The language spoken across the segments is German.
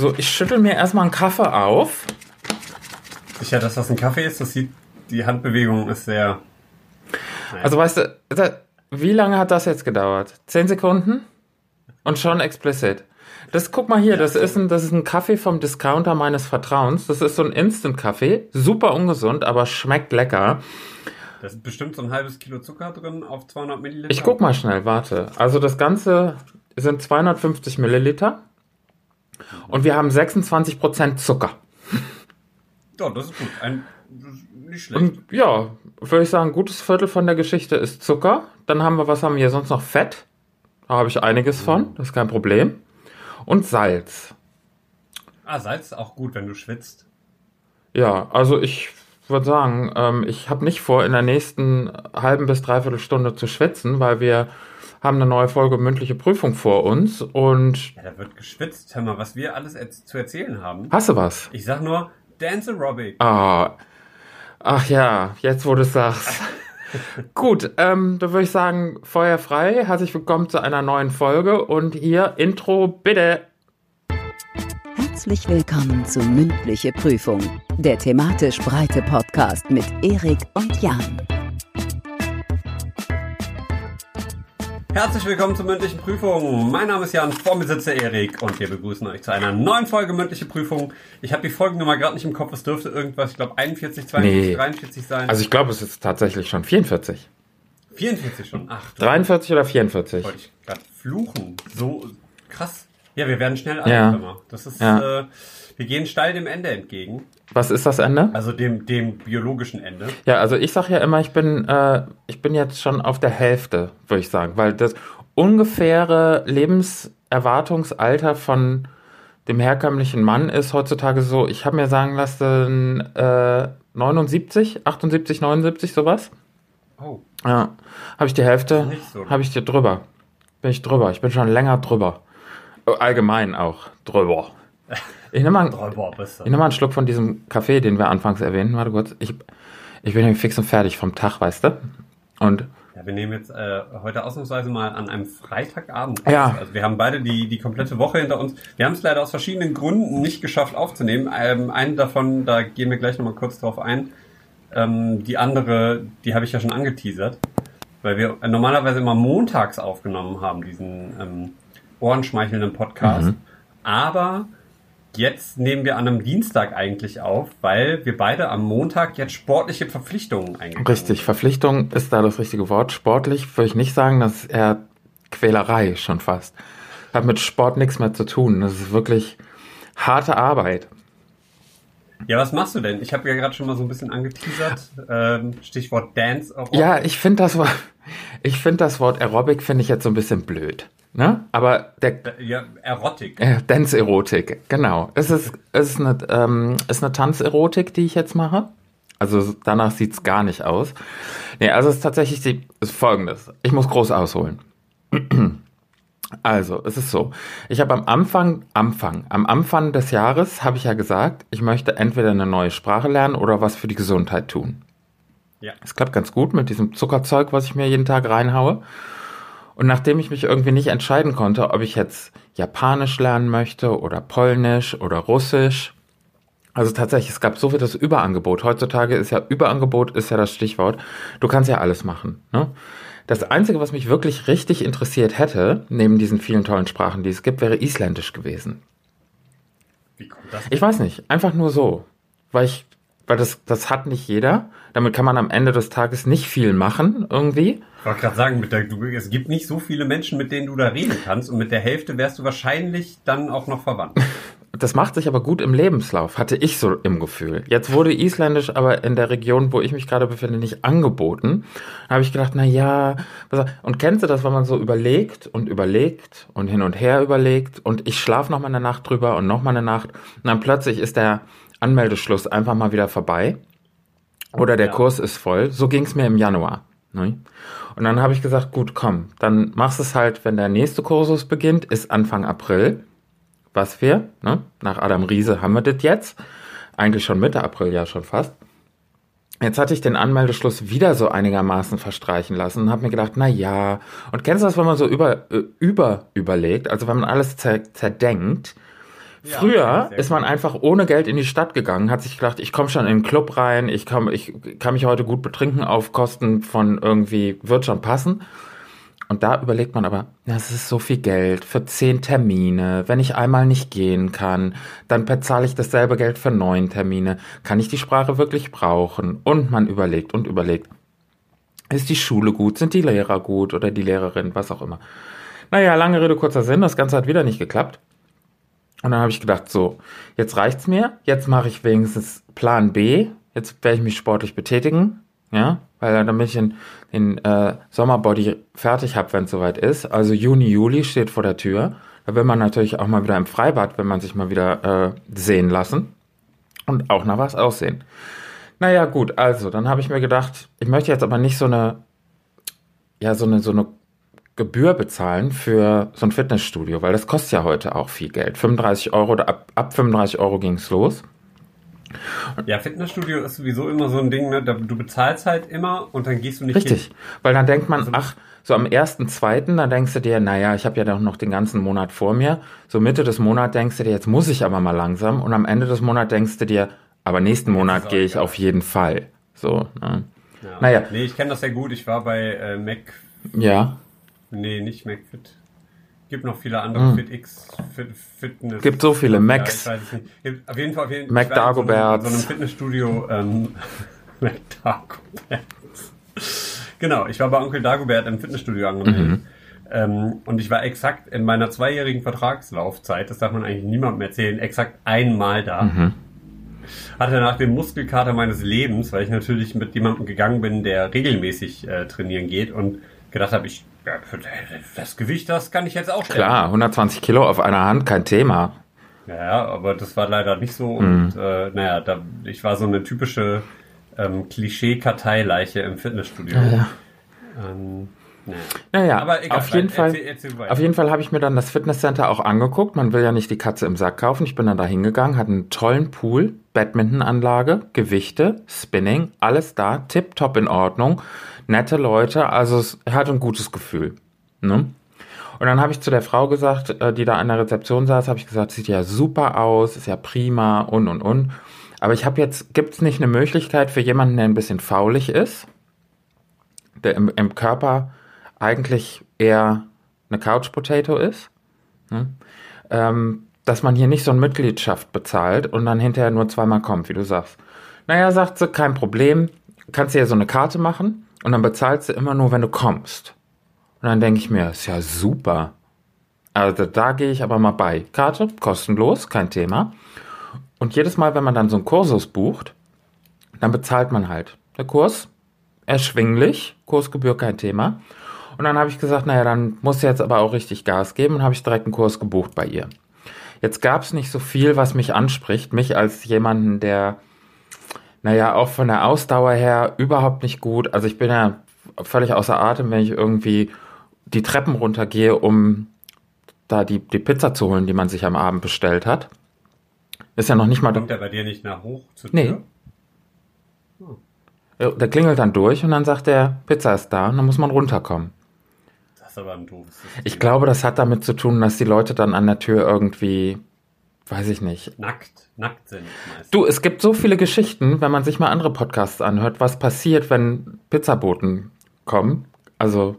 So, ich schüttel mir erstmal einen Kaffee auf. Sicher, dass das ein Kaffee ist, das sieht, die Handbewegung ist sehr. Also weißt du, wie lange hat das jetzt gedauert? Zehn Sekunden? Und schon explicit. Das guck mal hier, das ist ein, das ist ein Kaffee vom Discounter meines Vertrauens. Das ist so ein Instant-Kaffee, super ungesund, aber schmeckt lecker. Da ist bestimmt so ein halbes Kilo Zucker drin auf 200 Milliliter. Ich guck mal schnell, warte. Also das Ganze sind 250 Milliliter und wir haben 26% Zucker. Ja, das ist gut. Ein, das ist nicht schlecht. Und ja, würde ich sagen, ein gutes Viertel von der Geschichte ist Zucker. Dann haben wir, was haben wir hier sonst noch? Fett. Da habe ich einiges von, das ist kein Problem. Und Salz. ah, Salz ist auch gut, wenn du schwitzt. Ja, also ich würde sagen, ähm, ich habe nicht vor, in der nächsten halben bis dreiviertel Stunde zu schwitzen, weil wir haben eine neue Folge mündliche Prüfung vor uns und Ja, da wird geschwitzt. Hör mal, was wir alles zu erzählen haben. hast du was? Ich sag nur Dance Aerobic. Ah, ach ja, jetzt wo du es sagst. Gut, ähm, da würde ich sagen, Feuer frei. Herzlich willkommen zu einer neuen Folge und hier Intro bitte. Herzlich willkommen zu Mündliche Prüfung, der thematisch breite Podcast mit Erik und Jan. Herzlich willkommen zur mündlichen Prüfung. Mein Name ist Jan, vor mir sitzt der Erik und wir begrüßen euch zu einer neuen Folge mündliche Prüfung. Ich habe die Folgennummer gerade nicht im Kopf, es dürfte irgendwas, ich glaube 41, 42, Nee. 43 sein. Also ich glaube, es ist tatsächlich schon 44. 44 schon. Ach, du 43 oder 44? wollte ich gerade fluchen. So krass. Ja, wir werden schnell alt, Ja. Das ist, Ja. äh, wir gehen steil dem Ende entgegen. Was ist das Ende? Also dem, dem biologischen Ende. Ja, also ich sage ja immer, ich bin, äh, ich bin jetzt schon auf der Hälfte, würde ich sagen, weil das ungefähre Lebenserwartungsalter von dem herkömmlichen Mann ist heutzutage so, ich habe mir sagen lassen, äh, 79, 78, 79, sowas. Oh. Ja, habe ich die Hälfte, so. habe ich dir drüber. Bin ich drüber, ich bin schon länger drüber. Allgemein auch drüber. Ich nehme mal, bist ich nehme mal einen Schluck von diesem Kaffee, den wir anfangs erwähnten. Warte kurz. Ich, ich bin nämlich fix und fertig vom Tag, weißt du? Und Ja, wir nehmen jetzt äh, heute ausnahmsweise mal an einem Freitagabend. Ja. Also wir haben beide die, die komplette Woche hinter uns. Wir haben es leider aus verschiedenen Gründen nicht geschafft aufzunehmen. Ähm, einen davon, da gehen wir gleich nochmal kurz drauf ein. Ähm, die andere, die habe ich ja schon angeteasert. Weil wir normalerweise immer montags aufgenommen haben, diesen ähm, ohrenschmeichelnden Podcast. Mhm. Aber jetzt nehmen wir an einem Dienstag eigentlich auf, weil wir beide am Montag jetzt sportliche Verpflichtungen eingegangen richtig, Verpflichtung ist da das richtige Wort. Sportlich würde ich nicht sagen, das ist eher Quälerei schon fast. Hat mit Sport nichts mehr zu tun. Das ist wirklich harte Arbeit. Ja, was machst du denn? Ich habe ja gerade schon mal so ein bisschen angeteasert. Ähm, Stichwort Dance. Auch Ja, ich finde das Wort, ich finde das Wort Aerobic finde ich jetzt so ein bisschen blöd. Ne? Aber der Äh, ja, Erotik. äh, Dance-Erotik, genau. Es ist, es ist eine, ähm, ist eine Tanzerotik, die ich jetzt mache. Also danach sieht's gar nicht aus. Nee, also es ist tatsächlich die, ist folgendes. Ich muss groß ausholen. Also, es ist so. Ich habe am Anfang, Anfang, am Anfang des Jahres habe ich ja gesagt, ich möchte entweder eine neue Sprache lernen oder was für die Gesundheit tun. Ja. Es klappt ganz gut mit diesem Zuckerzeug, was ich mir jeden Tag reinhaue. Und nachdem ich mich irgendwie nicht entscheiden konnte, ob ich jetzt Japanisch lernen möchte oder Polnisch oder Russisch, also tatsächlich, es gab so viel das Überangebot. Heutzutage ist ja Überangebot ist ja das Stichwort. Du kannst ja alles machen. Ne? Das Einzige, was mich wirklich richtig interessiert hätte, neben diesen vielen tollen Sprachen, die es gibt, wäre Isländisch gewesen. Wie kommt das? Ich weiß nicht, einfach nur so. Weil ich, weil das, das hat nicht jeder. Damit kann man am Ende des Tages nicht viel machen, irgendwie. Ich wollte gerade sagen, mit der, du, es gibt nicht so viele Menschen, mit denen du da reden kannst. Und mit der Hälfte wärst du wahrscheinlich dann auch noch verwandt. Das macht sich aber gut im Lebenslauf, hatte ich so im Gefühl. Jetzt wurde Isländisch aber in der Region, wo ich mich gerade befinde, nicht angeboten. Da habe ich gedacht, na ja, und kennst du das, wenn man so überlegt und überlegt und hin und her überlegt und ich schlafe noch mal eine Nacht drüber und noch mal eine Nacht und dann plötzlich ist der Anmeldeschluss einfach mal wieder vorbei oder der Ja. Kurs ist voll. So ging es mir im Januar. Ne? Und dann habe ich gesagt, gut, komm, dann machst du es halt, wenn der nächste Kursus beginnt, ist Anfang April was wir, ne, nach Adam Riese haben wir das jetzt, eigentlich schon Mitte April ja schon fast. Jetzt hatte ich den Anmeldeschluss wieder so einigermaßen verstreichen lassen und habe mir gedacht, na ja, und kennst du das, wenn man so über, äh, über überlegt, also wenn man alles zer zerdenkt, Ja, Früher ist man einfach ohne Geld in die Stadt gegangen, hat sich gedacht, ich komme schon in den Club rein, ich, komm, ich kann mich heute gut betrinken auf Kosten von irgendwie, wird schon passen. Und da überlegt man aber, das ist so viel Geld für zehn Termine. Wenn ich einmal nicht gehen kann, dann bezahle ich dasselbe Geld für neun Termine. Kann ich die Sprache wirklich brauchen? Und man überlegt und überlegt. Ist die Schule gut? Sind die Lehrer gut oder die Lehrerin? Was auch immer. Naja, lange Rede, kurzer Sinn. Das Ganze hat wieder nicht geklappt. Und dann habe ich gedacht, so, jetzt reicht's mir. Jetzt mache ich wenigstens Plan B. Jetzt werde ich mich sportlich betätigen. Ja, weil damit ich den, den äh, Sommerbody fertig habe, wenn es soweit ist. Also Juni, Juli steht vor der Tür. Da will man natürlich auch mal wieder im Freibad, wenn man sich mal wieder äh, sehen lassen. Und auch nach was aussehen. Naja, gut, also, dann habe ich mir gedacht, ich möchte jetzt aber nicht so eine, ja, so eine, so eine Gebühr bezahlen für so ein Fitnessstudio, weil das kostet ja heute auch viel Geld. 35 Euro, oder ab, ab 35 Euro ging's los. Ja, Fitnessstudio ist sowieso immer so ein Ding, ne? Du bezahlst halt immer und dann gehst du nicht Richtig, hin. weil dann denkt man, ach, so am 1.2., dann denkst du dir, naja, ich habe ja doch noch den ganzen Monat vor mir. So Mitte des Monats denkst du dir, jetzt muss ich aber mal langsam. Und am Ende des Monats denkst du dir, aber nächsten Monat gehe ich egal. auf jeden Fall. So, ne? Ja. Naja. Nee, ich kenne das sehr gut. Ich war bei äh, Mac, ja. Nee, nicht MacFit. Gibt noch viele andere, FitX, Fit, Fitness. Hm. Gibt so viele Ja, Macs. ich weiß es nicht. Gibt auf jeden Fall, auf jeden Mac in so. So einem Fitnessstudio, ähm, Mac Dagobert. Genau, ich war bei Onkel Dagobert im Fitnessstudio angemeldet. Mhm. Ähm, und ich war exakt in meiner zweijährigen Vertragslaufzeit, das darf man eigentlich niemandem erzählen, exakt einmal da. Mhm. Hatte danach den Muskelkater meines Lebens, weil ich natürlich mit jemandem gegangen bin, der regelmäßig äh, trainieren geht und gedacht habe, ich ja, das Gewicht, das kann ich jetzt auch stellen. Klar, 120 Kilo auf einer Hand, kein Thema. Ja, aber das war leider nicht so. Mhm. Und äh, naja, da, ich war so eine typische ähm, Klischee-Karteileiche im Fitnessstudio. Ja. Ähm, naja. Naja, Aber egal, auf jeden erzähl- Fall. erzähl. Auf jeden Fall habe ich mir dann das Fitnesscenter auch angeguckt. Man will ja nicht die Katze im Sack kaufen. Ich bin dann da hingegangen, hatte einen tollen Pool, Badmintonanlage, Gewichte, Spinning, alles da, tipptopp in Ordnung, nette Leute, also es hatte ein gutes Gefühl. Ne? Und dann habe ich zu der Frau gesagt, äh, die da an der Rezeption saß, habe ich gesagt, sieht ja super aus, ist ja prima und und und. Aber ich habe jetzt, gibt es nicht eine Möglichkeit für jemanden, der ein bisschen faulig ist, der im, im Körper eigentlich eher eine Couch Potato ist, ne? ähm, dass man hier nicht so eine Mitgliedschaft bezahlt und dann hinterher nur zweimal kommt, wie du sagst. Naja, sagt sie, kein Problem, kannst dir ja so eine Karte machen und dann bezahlst du immer nur, wenn du kommst. Und dann denke ich mir, ist ja super. Also da gehe ich aber mal bei. Karte, kostenlos, kein Thema. Und jedes Mal, wenn man dann so einen Kursus bucht, dann bezahlt man halt. Der Kurs, erschwinglich, Kursgebühr kein Thema. Und dann habe ich gesagt, naja, dann muss jetzt aber auch richtig Gas geben und habe ich direkt einen Kurs gebucht bei ihr. Jetzt gab es nicht so viel, was mich anspricht, mich als jemanden, der, naja, auch von der Ausdauer her überhaupt nicht gut, also ich bin ja völlig außer Atem, wenn ich irgendwie die Treppen runtergehe, um da die, die Pizza zu holen, die man sich am Abend bestellt hat. Ist ja noch nicht mal, Kommt der bei dir nicht nach hoch zur Nee. Tür? der klingelt dann durch und dann sagt er, Pizza ist da und dann muss man runterkommen. Das ist aber ein doofes System. Ich glaube, das hat damit zu tun, dass die Leute dann an der Tür irgendwie, weiß ich nicht. Nackt, nackt sind meistens. Du, es gibt so viele Geschichten, wenn man sich mal andere Podcasts anhört, was passiert, wenn Pizzaboten kommen. Also,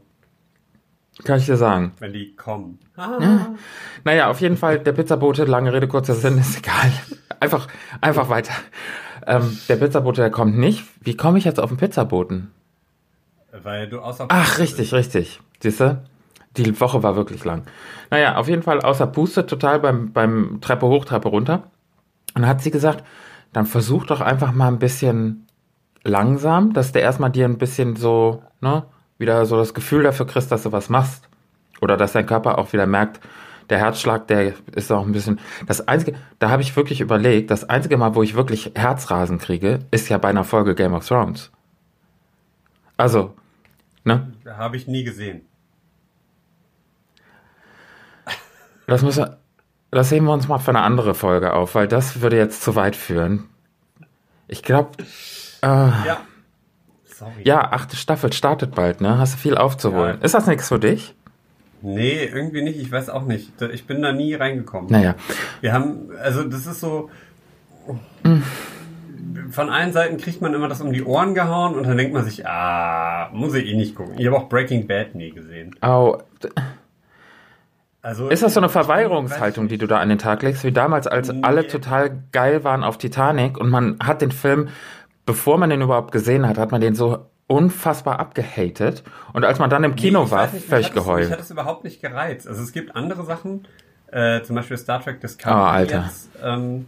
kann ich dir sagen. Wenn die kommen. Ah. Naja, auf jeden Fall, der Pizzabote, lange Rede, kurzer Sinn, ist egal. Einfach, einfach weiter. Ähm, der Pizzabote, der kommt nicht. Wie komme ich jetzt auf den Pizzaboten? Weil du außer Ach, richtig, richtig. Siehst du? Die Woche war wirklich lang. Naja, auf jeden Fall außer Puste, total beim, beim Treppe hoch, Treppe runter. Und dann hat sie gesagt, dann versuch doch einfach mal ein bisschen langsam, dass der erstmal dir ein bisschen so, ne, wieder so das Gefühl dafür kriegst, dass du was machst. Oder dass dein Körper auch wieder merkt, der Herzschlag, der ist auch ein bisschen. Das einzige, da habe ich wirklich überlegt, das einzige Mal, wo ich wirklich Herzrasen kriege, ist ja bei einer Folge Game of Thrones. Also, ne? Habe ich nie gesehen. Das müssen wir, das heben wir uns mal für eine andere Folge auf, weil das würde jetzt zu weit führen. Ich glaube, äh, Ja. Sorry. ja, achte Staffel startet bald, ne? Hast du viel aufzuholen. Ja. Ist das nichts für dich? Nee, irgendwie nicht. Ich weiß auch nicht. Ich bin da nie reingekommen. Naja. Wir haben, also das ist so. Von allen Seiten kriegt man immer das um die Ohren gehauen und dann denkt man sich, ah, muss ich eh nicht gucken. Ich habe auch Breaking Bad nie gesehen. Au. Also Ist das so eine Verweigerungshaltung, die du da an den Tag legst, wie damals, als Nee. alle total geil waren auf Titanic und man hat den Film, bevor man den überhaupt gesehen hat, hat man den so unfassbar abgehatet und als man dann im Kino Nee, ich war, nicht, völlig hat es- Mich geheult. hat es überhaupt nicht gereizt. Also es gibt andere Sachen, äh, zum Beispiel Star Trek Discovery. Oh, Alter. Jetzt, ähm,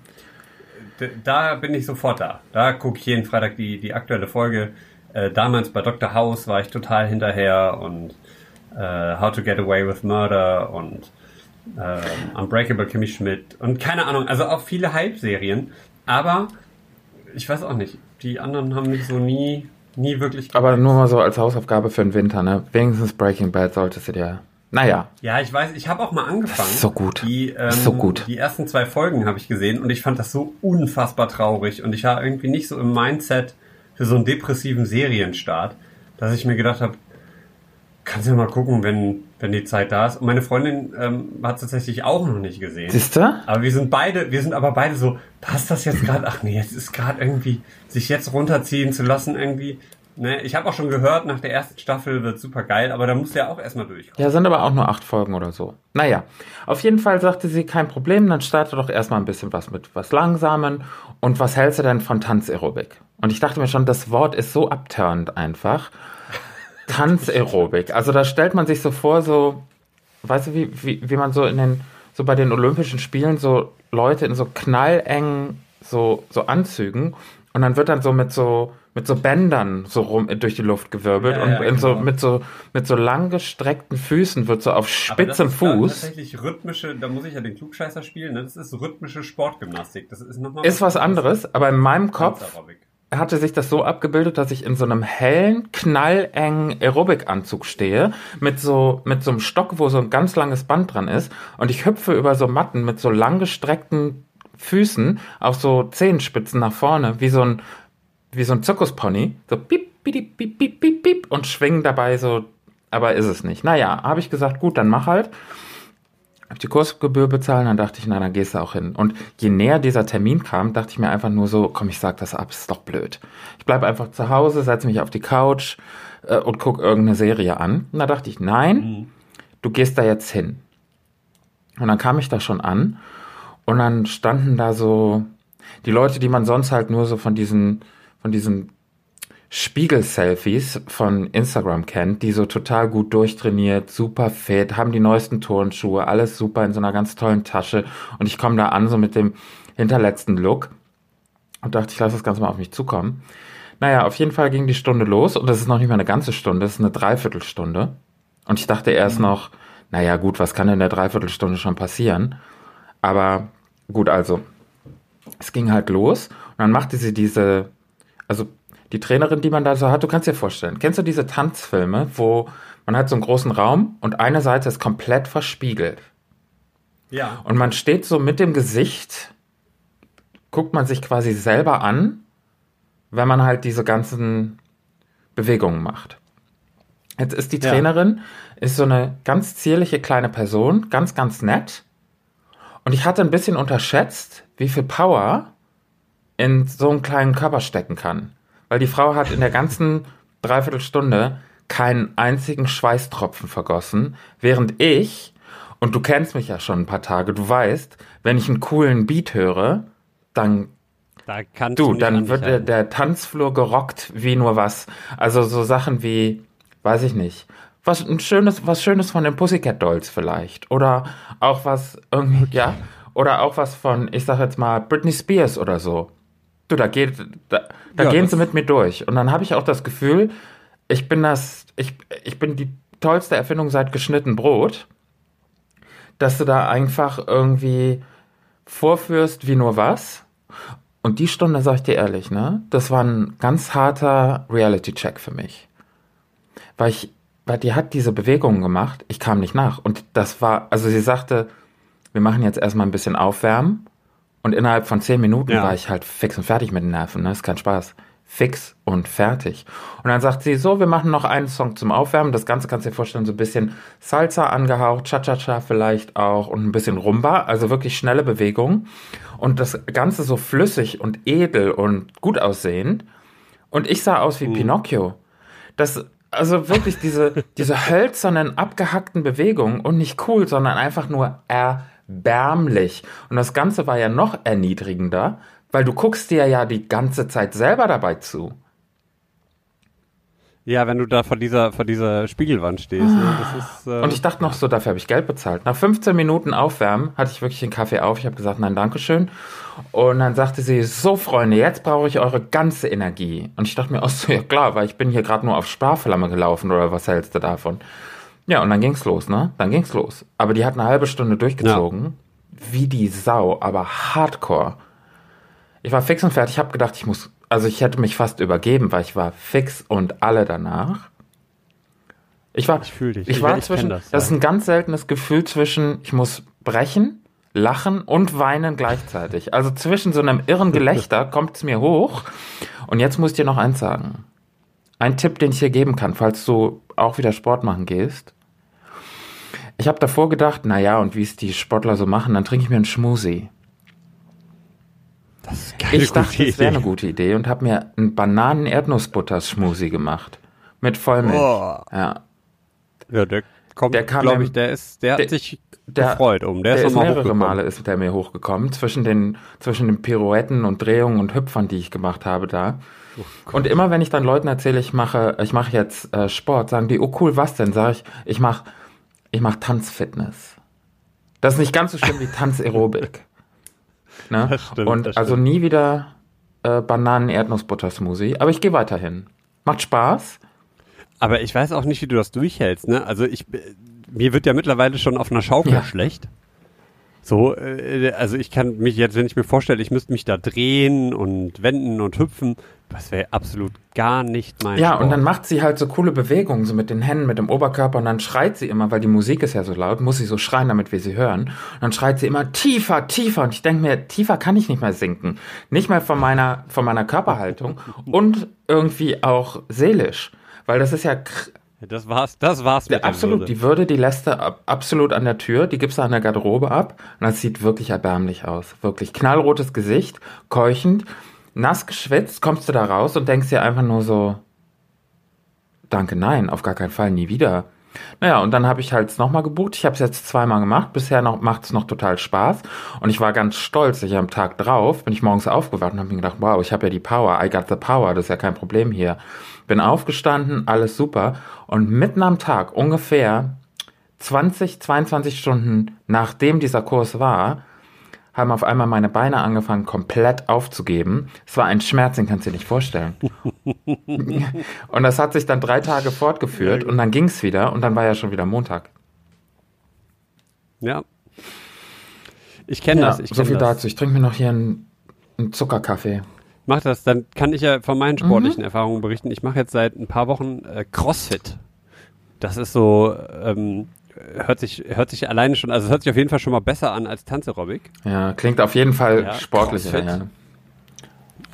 da bin ich sofort da. Da gucke ich jeden Freitag die, die aktuelle Folge. Äh, damals bei Dr. House war ich total hinterher und äh, How to Get Away with Murder und ähm, Unbreakable Kimmy Schmidt und keine Ahnung, also auch viele Hype-Serien. Aber ich weiß auch nicht, die anderen haben mich so nie, nie wirklich Aber nur mal so als Hausaufgabe für den Winter, ne? Wenigstens Breaking Bad solltest du dir. Naja, Ja, ich weiß, ich habe auch mal angefangen. so gut. Die, ähm, so gut. Die ersten zwei Folgen habe ich gesehen und ich fand das so unfassbar traurig und ich war irgendwie nicht so im Mindset für so einen depressiven Serienstart, dass ich mir gedacht habe, kannst du mal gucken, wenn, wenn die Zeit da ist. Und meine Freundin ähm, hat tatsächlich auch noch nicht gesehen. siehst du? Aber wir sind beide, wir sind aber beide so, passt das jetzt gerade? Ach nee, jetzt ist gerade irgendwie, sich jetzt runterziehen zu lassen irgendwie. Ne, ich habe auch schon gehört, nach der ersten Staffel wird super geil, aber da muss ja auch erstmal durchkommen. Ja, sind aber auch nur acht Folgen oder so. Naja, auf jeden Fall sagte sie, kein Problem, dann starte doch erstmal ein bisschen was mit was Langsamen. Und was hältst du denn von Tanzaerobik? Und ich dachte mir schon, das Wort ist so abturnt einfach. Tanzaerobik. Also da stellt man sich so vor, so, weißt du, wie, wie, wie man so in den, so bei den Olympischen Spielen so Leute in so knallengen so, so Anzügen und dann wird dann so mit so mit so Bändern so rum durch die Luft gewirbelt Ja, und ja, in so, genau. mit so mit so langgestreckten Füßen wird so auf das spitzem ist dann Fuß tatsächlich rhythmische, da muss ich ja den Klugscheißer spielen, ne? das ist rhythmische Sportgymnastik. Das ist nochmal ist was anderes, aber in meinem Kopf. Hatte sich das so abgebildet, dass ich in so einem hellen, knallengen Aerobic-Anzug stehe, mit so, mit so einem Stock, wo so ein ganz langes Band dran ist, und ich hüpfe über so Matten mit so langgestreckten Füßen auf so Zehenspitzen nach vorne, wie so ein, wie so ein Zirkuspony, so piep, piep, piep, piep, piep, piep, und schwingen dabei so, aber ist es nicht. Naja, habe ich gesagt, gut, dann mach halt. Hab die Kursgebühr bezahlen, dann dachte ich, na, dann gehst du auch hin. Und je näher dieser Termin kam, dachte ich mir einfach nur so, komm, ich sag das ab, ist doch blöd. Ich bleib einfach zu Hause, setze mich auf die Couch äh, und guck irgendeine Serie an. Und da dachte ich, nein, du gehst da jetzt hin. Und dann kam ich da schon an und dann standen da so die Leute, die man sonst halt nur so von diesen, von diesen Spiegel-Selfies von Instagram kennt, die so total gut durchtrainiert, super fit, haben die neuesten Turnschuhe, alles super in so einer ganz tollen Tasche. Und ich komme da an, so mit dem hinterletzten Look und dachte, ich lasse das Ganze mal auf mich zukommen. Naja, auf jeden Fall ging die Stunde los und das ist noch nicht mal eine ganze Stunde, das ist eine Dreiviertelstunde. Und ich dachte erst noch, naja, gut, was kann in der Dreiviertelstunde schon passieren? Aber gut, also, es ging halt los und dann machte sie diese, also die Trainerin, die man da so hat, du kannst dir vorstellen, kennst du diese Tanzfilme, wo man hat so einen großen Raum und eine Seite ist komplett verspiegelt Ja. und man steht so mit dem Gesicht, guckt man sich quasi selber an, wenn man halt diese ganzen Bewegungen macht. Jetzt ist die Ja. Trainerin, ist so eine ganz zierliche kleine Person, ganz, ganz nett. Und ich hatte ein bisschen unterschätzt, wie viel Power in so einen kleinen Körper stecken kann. Weil die Frau hat in der ganzen Dreiviertelstunde keinen einzigen Schweißtropfen vergossen, während ich, und du kennst mich ja schon ein paar Tage, du weißt, wenn ich einen coolen Beat höre, dann Da Du, dann an wird der, der Tanzflur gerockt wie nur was. Also so Sachen wie, weiß ich nicht, was ein schönes, was schönes von den Pussycat Dolls vielleicht. Oder auch was irgendwie, ja, oder auch was von, ich sag jetzt mal, Britney Spears oder so. Du, da geht, da, da Ja, gehen sie mit mir durch. Und dann habe ich auch das Gefühl, ich bin das, ich, ich bin die tollste Erfindung seit geschnitten Brot, dass du da einfach irgendwie vorführst wie nur was. Und die Stunde, sag ich dir ehrlich, ne, das war ein ganz harter Reality-Check für mich. Weil ich, weil die hat diese Bewegungen gemacht, ich kam nicht nach. Und das war, also sie sagte, wir machen jetzt erstmal ein bisschen Aufwärmen. Und innerhalb von zehn Minuten Ja. war ich halt fix und fertig mit den Nerven, ne, ist kein Spaß. fix und fertig. Und dann sagt sie, so, wir machen noch einen Song zum Aufwärmen. Das Ganze kannst du dir vorstellen, so ein bisschen Salsa angehaucht, Cha-Cha-Cha vielleicht auch und ein bisschen Rumba, also wirklich schnelle Bewegungen. Und das Ganze so flüssig und edel und gut aussehend. Und ich sah aus wie mhm. Pinocchio. Das, also wirklich diese, diese hölzernen, abgehackten Bewegungen und nicht cool, sondern einfach nur erbärmlich. Und das Ganze war ja noch erniedrigender, weil du guckst dir ja die ganze Zeit selber dabei zu. Ja, wenn du da vor dieser, vor dieser Spiegelwand stehst. Ne? Ist, äh und ich dachte noch so, dafür habe ich Geld bezahlt. Nach 15 Minuten Aufwärmen hatte ich wirklich den Kaffee auf. Ich habe gesagt, nein, Dankeschön. Und dann sagte sie, so Freunde, jetzt brauche ich eure ganze Energie. Und ich dachte mir auch so, ja klar, weil ich bin hier gerade nur auf Sparflamme gelaufen oder was hältst du davon? Ja, und dann ging's los, ne? Dann ging's los. Aber die hat eine halbe Stunde durchgezogen. Ja. Wie die Sau, aber hardcore. Ich war fix und fertig. Ich habe gedacht, ich muss, also ich hätte mich fast übergeben, weil ich war fix und alle danach. Ich war, ich fühle dich. Ich, ich war zwischen, das, das ist ein ganz seltenes Gefühl zwischen, ich muss brechen, lachen und weinen gleichzeitig. Also zwischen so einem irren Gelächter kommt es mir hoch. Und jetzt muss ich dir noch eins sagen. Ein Tipp, den ich dir geben kann, falls du auch wieder Sport machen gehst. Ich habe davor gedacht, naja, und wie es die Sportler so machen, dann trinke ich mir einen Schmusi. Das ist keine ich dachte, das wäre eine gute Idee und habe mir einen Bananen-Erdnussbutter-Smoothie gemacht. Mit Vollmilch. Oh. Ja. Ja, der kommt, der glaube ich, der ist, der, der hat sich der, gefreut um. Der, der ist, ist mehrere Male ist der mir hochgekommen zwischen den zwischen den Pirouetten und Drehungen und Hüpfern, die ich gemacht habe da. Oh und immer wenn ich dann Leuten erzähle, ich mache ich mache jetzt äh, Sport, sagen die, oh cool, was denn? Sag ich, ich mache ich mache Tanzfitness. Das ist nicht ganz so schlimm wie Tanzaerobik. Ne? Stimmt, und also nie wieder äh, Bananen-Erdnussbutter-Smoothie. Aber ich gehe weiterhin. Macht Spaß. Aber ich weiß auch nicht, wie du das durchhältst. Ne? Also ich, mir wird ja mittlerweile schon auf einer Schaukel ja. schlecht. So, äh, also ich kann mich jetzt, wenn ich mir vorstelle, ich müsste mich da drehen und wenden und hüpfen, das wäre absolut gar nicht mein Ja, Sport. und dann macht sie halt so coole Bewegungen, so mit den Händen, mit dem Oberkörper und dann schreit sie immer, weil die Musik ist ja so laut, muss sie so schreien, damit wir sie hören. Und dann schreit sie immer tiefer, tiefer und ich denke mir, tiefer kann ich nicht mehr sinken. Nicht mehr von meiner, von meiner Körperhaltung und irgendwie auch seelisch. Weil das ist ja das war's, das war's mit ja, Absolut, Würde. die Würde, die lässt er absolut an der Tür, die gibst du an der Garderobe ab und das sieht wirklich erbärmlich aus. Wirklich knallrotes Gesicht, keuchend, nass geschwitzt, kommst du da raus und denkst dir einfach nur so, danke, nein, auf gar keinen Fall, nie wieder. Naja, und dann habe ich halt nochmal gebucht. Ich habe es jetzt zweimal gemacht. Bisher noch, macht es noch total Spaß. Und ich war ganz stolz. Ich am Tag drauf bin ich morgens aufgewacht und habe mir gedacht, wow, ich habe ja die Power. I got the power. Das ist ja kein Problem hier. Bin aufgestanden, alles super. Und mitten am Tag, ungefähr 20, 22 Stunden nachdem dieser Kurs war, haben auf einmal meine Beine angefangen komplett aufzugeben. Es war ein Schmerz, den kannst du dir nicht vorstellen. und das hat sich dann drei Tage fortgeführt und dann ging es wieder und dann war ja schon wieder Montag. Ja. Ich kenne ja, das. Ich so viel das. dazu. Ich trinke mir noch hier einen, einen Zuckerkaffee. Mach das, dann kann ich ja von meinen sportlichen mhm. Erfahrungen berichten. Ich mache jetzt seit ein paar Wochen äh, CrossFit. Das ist so, ähm, hört sich, hört sich alleine schon, also hört sich auf jeden Fall schon mal besser an als Tanzaerobik. Ja, klingt auf jeden Fall ja, sportlicher. Ja.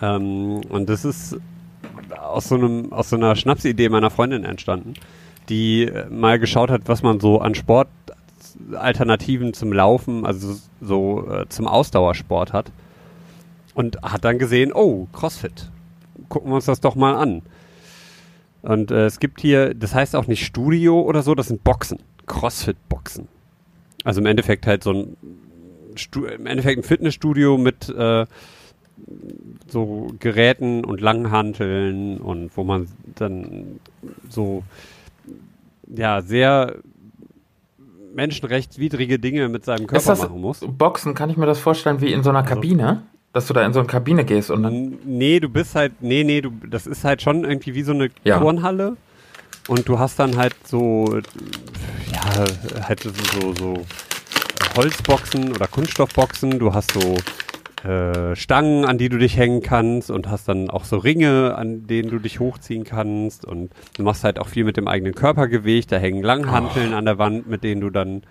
Ähm, und das ist aus so einem, aus so einer Schnapsidee meiner Freundin entstanden, die mal geschaut hat, was man so an Sportalternativen zum Laufen, also so äh, zum Ausdauersport hat. Und hat dann gesehen, oh, CrossFit. Gucken wir uns das doch mal an. Und äh, es gibt hier, das heißt auch nicht Studio oder so, das sind Boxen. CrossFit-Boxen. Also im Endeffekt halt so ein Stu im Endeffekt ein Fitnessstudio mit äh, so Geräten und Langhanteln und wo man dann so ja sehr menschenrechtswidrige Dinge mit seinem Körper machen muss. Boxen, kann ich mir das vorstellen wie in so einer also Kabine? Also, dass du da in so eine Kabine gehst und dann. Nee, du bist halt, nee, nee, du, das ist halt schon irgendwie wie so eine ja. Turnhalle. Und du hast dann halt so, ja, halt so, so Holzboxen oder Kunststoffboxen. Du hast so äh, Stangen, an die du dich hängen kannst und hast dann auch so Ringe, an denen du dich hochziehen kannst. Und du machst halt auch viel mit dem eigenen Körpergewicht. Da hängen Langhanteln oh. an der Wand, mit denen du dann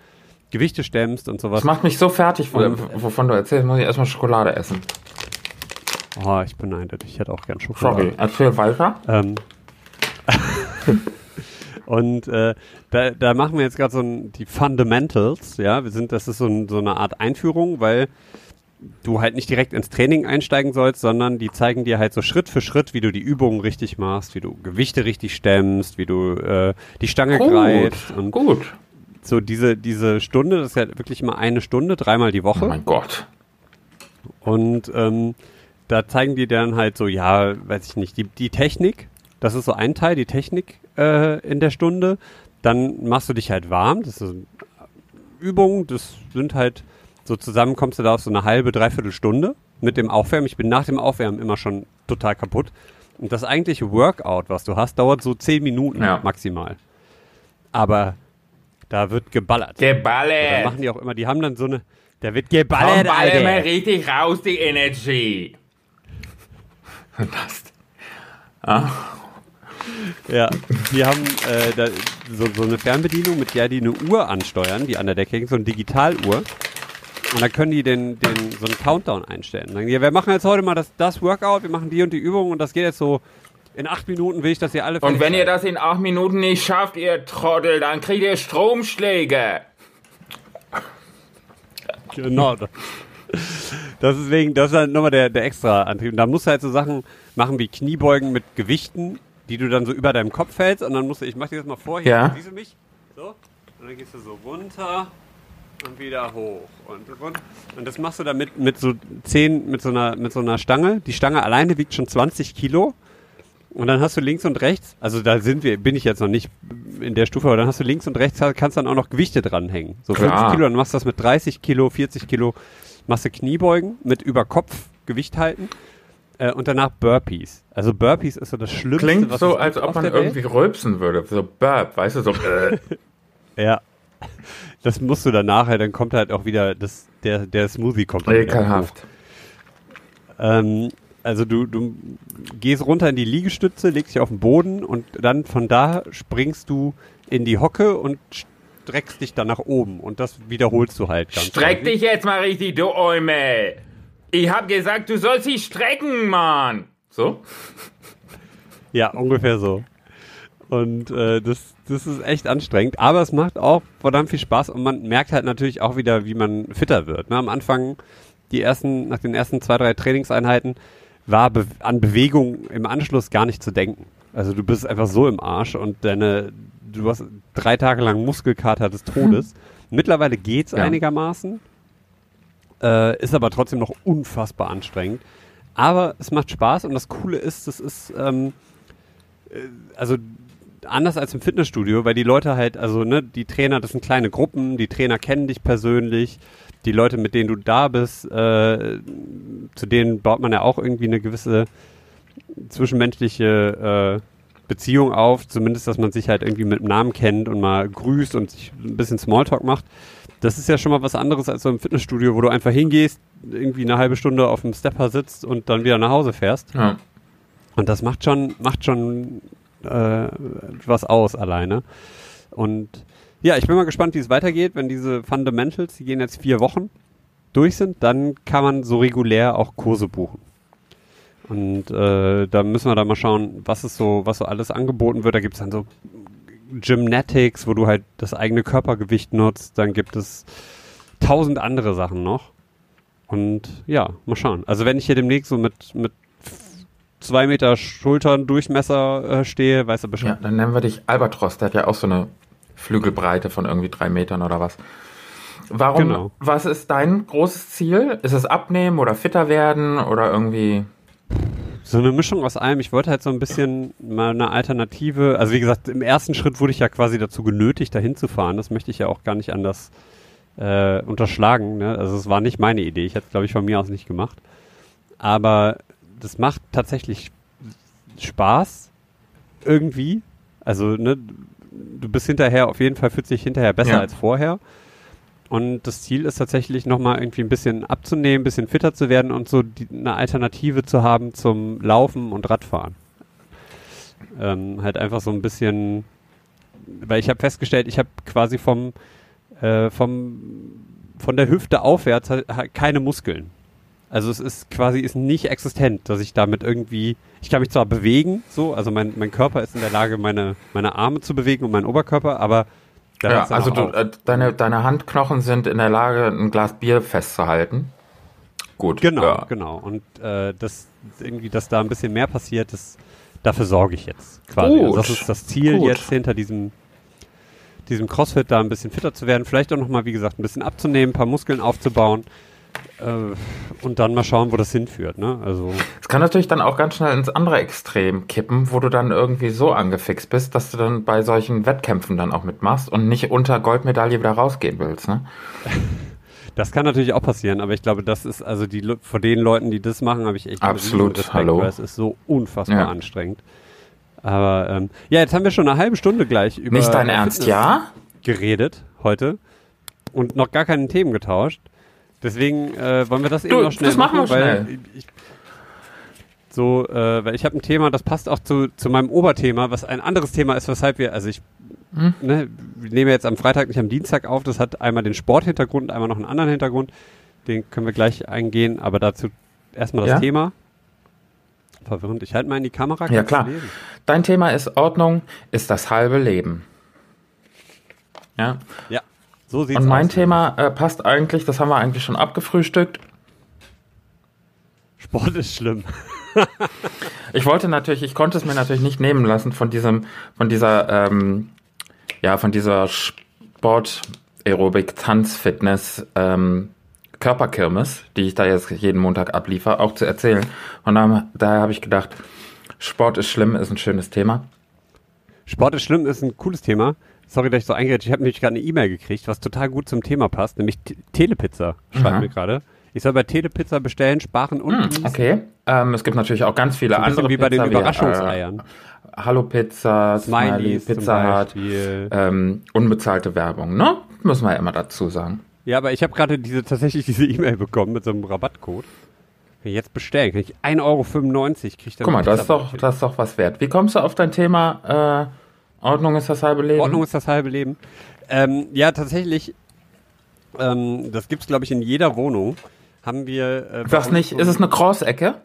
Gewichte stemmst und sowas. Das macht mich so fertig, und, wovon du erzählst, muss ich erstmal Schokolade essen. Oh, ich beneide dich. Ich hätte auch gern Schokolade. Sorry, erzähl weiter. Ähm. Und äh, da, da machen wir jetzt gerade so ein, die Fundamentals, ja, wir sind, das ist so, ein, so eine Art Einführung, weil du halt nicht direkt ins Training einsteigen sollst, sondern die zeigen dir halt so Schritt für Schritt, wie du die Übungen richtig machst, wie du Gewichte richtig stemmst, wie du äh, die Stange Gut, greifst. Und gut. so diese, diese Stunde, das ist ja wirklich immer eine Stunde, dreimal die Oh Woche. mein Gott. Und ähm, da zeigen die dann halt so, ja, weiß ich nicht, die, die Technik, das ist so ein Teil, die Technik äh, in der Stunde. Dann machst du dich halt warm, das ist Übungen, das sind halt, so zusammen kommst du da auf so eine halbe, dreiviertel Stunde mit dem Aufwärmen. Ich bin nach dem Aufwärmen immer schon total kaputt. Und das eigentliche Workout, was du hast, dauert so zehn Minuten Ja. maximal. Aber da wird geballert. Da Geballert. machen die auch immer, die haben dann so eine, da wird Komm, geballert, baller mal Alter. richtig raus, die Energy. Das. Ja, die haben äh, da, so, so eine Fernbedienung, mit der die eine Uhr ansteuern, die an der Decke hängt, so eine Digitaluhr. Und dann können die den, den, so einen Countdown einstellen. Sagen, ja, wir machen jetzt heute mal das, das Workout, wir machen die und die Übung und das geht jetzt so, in acht Minuten will ich, dass ihr alle Und wenn ihr seid. das in acht Minuten nicht schafft, ihr Trottel, dann kriegt ihr Stromschläge. Genau. Das ist wegen, das ist halt nochmal der, der extra Antrieb. Und da musst du halt so Sachen machen wie Kniebeugen mit Gewichten, die du dann so über deinem Kopf hältst und dann musst du, ich mach dir das mal vor, hier, Ja. siehst du mich? So. Und dann gehst du so runter und wieder hoch und runter. Und das machst du dann mit, mit so zehn, mit so einer, mit so einer Stange. Die Stange alleine wiegt schon 20 Kilo. Und dann hast du links und rechts, also da sind wir, bin ich jetzt noch nicht in der Stufe, aber dann hast du links und rechts, kannst dann auch noch Gewichte dranhängen. So 50 Klar. Kilo, dann machst du das mit 30 Kilo, 40 Kilo, machst du Kniebeugen mit über Kopf Gewicht halten äh, und danach Burpees. Also Burpees ist so das Schlimmste, Klingt was so, als ob man Welt. irgendwie rülpsen würde. So Burp, weißt du, so. Äh. Ja. Das musst du dann nachher, dann kommt halt auch wieder das, der, der Smoothie kommt. Ekelhaft. Ähm, also du, du gehst runter in die Liegestütze, legst dich auf den Boden und dann von da springst du in die Hocke und streckst dich dann nach oben und das wiederholst du halt ganz Streck häufig. dich jetzt mal richtig, du Eumel. Ich hab gesagt, du sollst dich strecken, Mann. So? Ja, ungefähr so. Und äh, das, das ist echt anstrengend, aber es macht auch verdammt viel Spaß und man merkt halt natürlich auch wieder, wie man fitter wird. Ne? Am Anfang, die ersten, nach den ersten zwei, drei Trainingseinheiten, war be an Bewegung im Anschluss gar nicht zu denken. Also du bist einfach so im Arsch und deine, du hast drei Tage lang Muskelkater des Todes. Mittlerweile geht's Ja. einigermaßen, äh, ist aber trotzdem noch unfassbar anstrengend. Aber es macht Spaß und das Coole ist, das ist, ähm, äh, also anders als im Fitnessstudio, weil die Leute halt, also ne, die Trainer, das sind kleine Gruppen, die Trainer kennen dich persönlich, die Leute, mit denen du da bist, äh, zu denen baut man ja auch irgendwie eine gewisse zwischenmenschliche äh, Beziehung auf, zumindest, dass man sich halt irgendwie mit Namen kennt und mal grüßt und sich ein bisschen Smalltalk macht. Das ist ja schon mal was anderes als so im Fitnessstudio, wo du einfach hingehst, irgendwie eine halbe Stunde auf dem Stepper sitzt und dann wieder nach Hause fährst. Ja. Und das macht schon, macht schon äh, was aus alleine. Und ja, ich bin mal gespannt, wie es weitergeht, wenn diese Fundamentals, die gehen jetzt vier Wochen durch sind, dann kann man so regulär auch Kurse buchen. Und äh, da müssen wir dann mal schauen, was es so, was so alles angeboten wird. Da gibt es dann so Gymnatics, wo du halt das eigene Körpergewicht nutzt. Dann gibt es tausend andere Sachen noch. Und ja, mal schauen. Also wenn ich hier demnächst so mit, mit zwei Meter Schultern Durchmesser äh, stehe, weißt du ja, Bescheid. dann nennen wir dich Albatros. Der hat ja auch so eine Flügelbreite von irgendwie drei Metern oder was. Warum, Genau. was ist dein großes Ziel? Ist es abnehmen oder fitter werden oder irgendwie? So eine Mischung aus allem. Ich wollte halt so ein bisschen mal eine Alternative. Also wie gesagt, im ersten Schritt wurde ich ja quasi dazu genötigt, dahin zu fahren. Das möchte ich ja auch gar nicht anders äh, unterschlagen. Ne? Also es war nicht meine Idee. Ich hätte es, glaube ich, von mir aus nicht gemacht. Aber das macht tatsächlich Spaß. Irgendwie. Also, ne, du bist hinterher, auf jeden Fall fühlt sich hinterher besser Ja. als vorher. Und das Ziel ist tatsächlich nochmal irgendwie ein bisschen abzunehmen, ein bisschen fitter zu werden und so die, eine Alternative zu haben zum Laufen und Radfahren. Ähm, halt einfach so ein bisschen, weil ich habe festgestellt, ich habe quasi vom, äh, vom, von der Hüfte aufwärts halt, halt keine Muskeln. Also es ist quasi ist nicht existent, dass ich damit irgendwie, ich kann mich zwar bewegen, so, also mein, mein Körper ist in der Lage, meine, meine Arme zu bewegen und meinen Oberkörper, aber ja, also du, äh, deine, deine Handknochen sind in der Lage, ein Glas Bier festzuhalten. Gut. Genau, ja. genau. Und äh, das irgendwie, dass da ein bisschen mehr passiert, das, dafür sorge ich jetzt quasi. Also das ist das Ziel Gut. jetzt hinter diesem diesem CrossFit da ein bisschen fitter zu werden, vielleicht auch nochmal, wie gesagt, ein bisschen abzunehmen, ein paar Muskeln aufzubauen und dann mal schauen, wo das hinführt. Ne? Also es kann natürlich dann auch ganz schnell ins andere Extrem kippen, wo du dann irgendwie so angefixt bist, dass du dann bei solchen Wettkämpfen dann auch mitmachst und nicht unter Goldmedaille wieder rausgehen willst. Ne? Das kann natürlich auch passieren, aber ich glaube, das ist also die vor den Leuten, die das machen, habe ich echt absolut Respekt, Hallo. weil es ist so unfassbar ja. anstrengend. Aber ähm, ja, jetzt haben wir schon eine halbe Stunde gleich über Nicht dein Ernst, ja? geredet heute und noch gar keine Themen getauscht. Deswegen äh, wollen wir das du, eben noch schnell das machen, machen weil schnell. Ich, so, äh, weil ich habe ein Thema, das passt auch zu, zu meinem Oberthema, was ein anderes Thema ist, weshalb wir, also ich hm? ne, wir nehmen jetzt am Freitag, nicht am Dienstag auf, das hat einmal den Sporthintergrund und einmal noch einen anderen Hintergrund, den können wir gleich eingehen, aber dazu erstmal das ja? Thema. Verwirrend, ich halte mal in die Kamera. Ja klar, dein Thema ist Ordnung, ist das halbe Leben. Ja. Ja. So sieht's Und mein aus. Thema äh, passt eigentlich, das haben wir eigentlich schon abgefrühstückt. Sport ist schlimm. ich wollte natürlich, ich konnte es mir natürlich nicht nehmen lassen von diesem, von dieser, ähm, ja, von dieser Sport, Aerobic, Tanz, Fitness, ähm, Körperkirmes, die ich da jetzt jeden Montag abliefer, auch zu erzählen. Und dann, daher habe ich gedacht, Sport ist schlimm, ist ein schönes Thema. Sport ist schlimm, ist ein cooles Thema. Sorry, dass ich so eingeredet Ich habe nämlich gerade eine E-Mail gekriegt, was total gut zum Thema passt, nämlich T Telepizza, schreibt mhm. mir gerade. Ich soll bei Telepizza bestellen, sparen und mhm, Okay. Ähm, es gibt natürlich auch ganz viele so andere wie bei den Überraschungseiern. Äh, Hallo Pizza, Smiley, Pizza Hut, ähm, unbezahlte Werbung, ne? Muss man ja immer dazu sagen. Ja, aber ich habe gerade diese, tatsächlich diese E-Mail bekommen mit so einem Rabattcode. Kann ich jetzt bestellen, kann ich 1,95 Euro kriege ich dann Guck mal, das ist, doch, das ist doch was wert. Wie kommst du auf dein Thema äh, Ordnung ist das halbe Leben. Ordnung ist das halbe Leben. Ähm, ja, tatsächlich, ähm, das es, glaube ich in jeder Wohnung. Haben wir. Äh, Sag's nicht, ist es eine Cross-Ecke?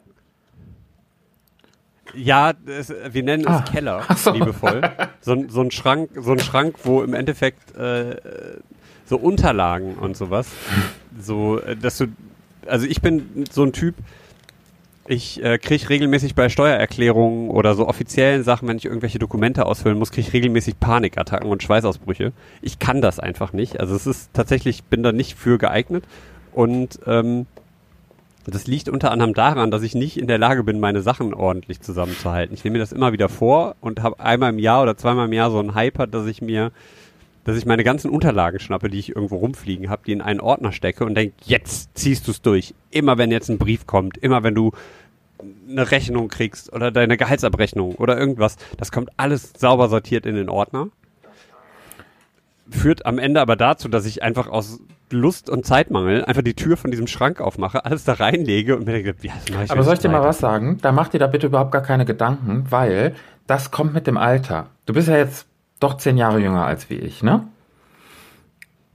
Ja, es, wir nennen ah. es Keller, so. liebevoll. So, so, ein Schrank, so ein Schrank, wo im Endeffekt äh, so Unterlagen und sowas, so, äh, dass du, also ich bin so ein Typ, ich äh, kriege regelmäßig bei Steuererklärungen oder so offiziellen Sachen, wenn ich irgendwelche Dokumente ausfüllen muss, kriege ich regelmäßig Panikattacken und Schweißausbrüche. Ich kann das einfach nicht. Also es ist tatsächlich, ich bin da nicht für geeignet. Und ähm, das liegt unter anderem daran, dass ich nicht in der Lage bin, meine Sachen ordentlich zusammenzuhalten. Ich nehme mir das immer wieder vor und habe einmal im Jahr oder zweimal im Jahr so einen Hyper, dass ich mir, dass ich meine ganzen Unterlagen schnappe, die ich irgendwo rumfliegen habe, die in einen Ordner stecke und denke, jetzt ziehst du es durch. Immer wenn jetzt ein Brief kommt, immer wenn du eine Rechnung kriegst oder deine Gehaltsabrechnung oder irgendwas, das kommt alles sauber sortiert in den Ordner. Führt am Ende aber dazu, dass ich einfach aus Lust und Zeitmangel einfach die Tür von diesem Schrank aufmache, alles da reinlege und mir denke, ja, das mache ich Aber soll ich dir mal was sagen? Da mach dir da bitte überhaupt gar keine Gedanken, weil das kommt mit dem Alter. Du bist ja jetzt doch zehn Jahre jünger als wie ich, ne?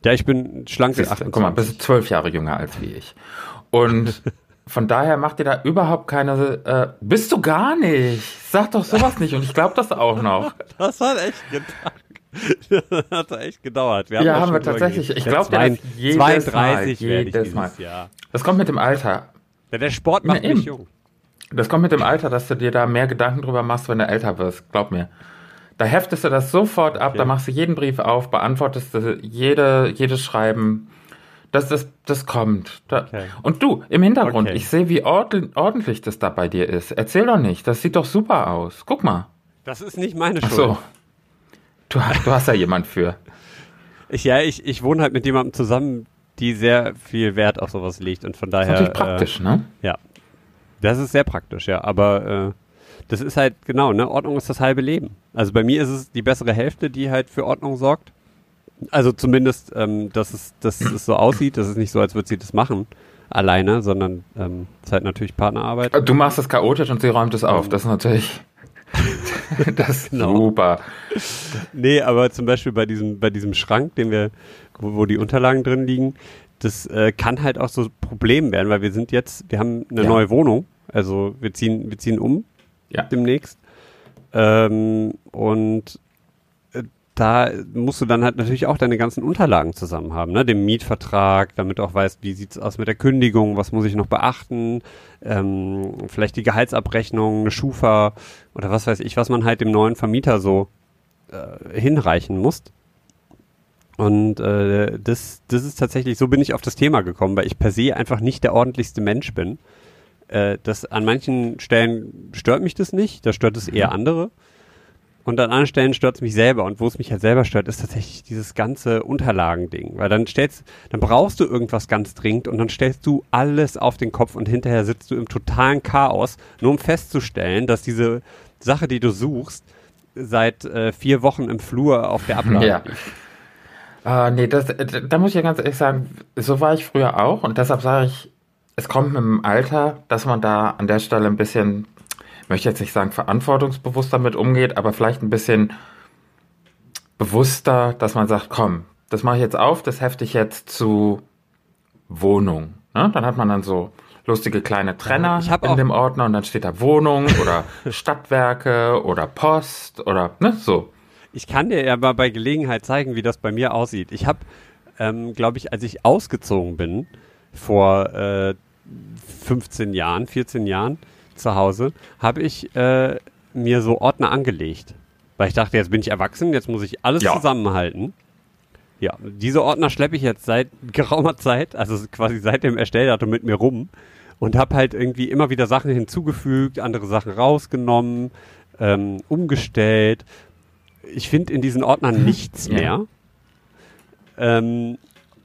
Ja, ich bin schlank wie 28. Guck mal, bist zwölf Jahre jünger als wie ich. Und Von daher macht ihr da überhaupt keine. Äh, bist du gar nicht. Sag doch sowas nicht und ich glaube das auch noch. Das hat echt gedauert. Das hat echt gedauert. Wir haben ja, haben wir tatsächlich. Ich glaube, der ist jedes 32 Mal. Jedes Mal. Jahr. Das kommt mit dem Alter. Ja, der Sport macht Na, mich jung. Das kommt mit dem Alter, dass du dir da mehr Gedanken drüber machst, wenn du älter wirst. Glaub mir. Da heftest du das sofort ab, okay. da machst du jeden Brief auf, beantwortest du jede, jedes Schreiben. Das, das, das kommt. Da. Okay. Und du, im Hintergrund, okay. ich sehe, wie ordentlich das da bei dir ist. Erzähl doch nicht, das sieht doch super aus. Guck mal. Das ist nicht meine Schuld. Ach so. Du, du hast ja jemand für. Ich, ja, ich, ich wohne halt mit jemandem zusammen, die sehr viel Wert auf sowas legt und von daher. Das ist natürlich praktisch, äh, ne? Ja. Das ist sehr praktisch, ja. Aber äh, das ist halt, genau, ne? Ordnung ist das halbe Leben. Also bei mir ist es die bessere Hälfte, die halt für Ordnung sorgt. Also zumindest, ähm, dass, es, dass es so aussieht, dass es nicht so, als würde sie das machen alleine, sondern ähm, es ist halt natürlich Partnerarbeit. Du machst es chaotisch und sie räumt es auf. Das ist natürlich das ist genau. super. Nee, aber zum Beispiel bei diesem, bei diesem Schrank, den wir, wo, wo die Unterlagen drin liegen, das äh, kann halt auch so ein Problem werden, weil wir sind jetzt, wir haben eine ja. neue Wohnung, also wir ziehen, wir ziehen um ja. demnächst. Ähm, und äh, da musst du dann halt natürlich auch deine ganzen Unterlagen zusammen haben, ne? Den Mietvertrag, damit du auch weißt, wie sieht's aus mit der Kündigung, was muss ich noch beachten, ähm, vielleicht die Gehaltsabrechnung, eine Schufa oder was weiß ich, was man halt dem neuen Vermieter so äh, hinreichen muss. Und äh, das, das ist tatsächlich, so bin ich auf das Thema gekommen, weil ich per se einfach nicht der ordentlichste Mensch bin. Äh, das an manchen Stellen stört mich das nicht, da stört es eher mhm. andere. Und an anderen Stellen stört es mich selber. Und wo es mich halt selber stört, ist tatsächlich dieses ganze Unterlagending. Weil dann stellst, dann brauchst du irgendwas ganz dringend und dann stellst du alles auf den Kopf und hinterher sitzt du im totalen Chaos, nur um festzustellen, dass diese Sache, die du suchst, seit äh, vier Wochen im Flur auf der Ablage ja. liegt. Uh, nee, das, da muss ich ja ganz ehrlich sagen, so war ich früher auch und deshalb sage ich, es kommt mit dem Alter, dass man da an der Stelle ein bisschen, ich möchte jetzt nicht sagen verantwortungsbewusster mit umgeht, aber vielleicht ein bisschen bewusster, dass man sagt, komm, das mache ich jetzt auf, das hefte ich jetzt zu Wohnung. Ne? Dann hat man dann so lustige kleine Trenner in dem Ordner und dann steht da Wohnung oder Stadtwerke oder Post oder ne, so. Ich kann dir ja mal bei Gelegenheit zeigen, wie das bei mir aussieht. Ich habe, ähm, glaube ich, als ich ausgezogen bin, vor äh, 15 Jahren, 14 Jahren zu Hause, habe ich äh, mir so Ordner angelegt. Weil ich dachte, jetzt bin ich erwachsen, jetzt muss ich alles ja. zusammenhalten. Ja, diese Ordner schleppe ich jetzt seit geraumer Zeit, also quasi seit dem Erstelldatum mit mir rum und habe halt irgendwie immer wieder Sachen hinzugefügt, andere Sachen rausgenommen, ähm, umgestellt ich finde in diesen Ordnern nichts ja. mehr. Ähm,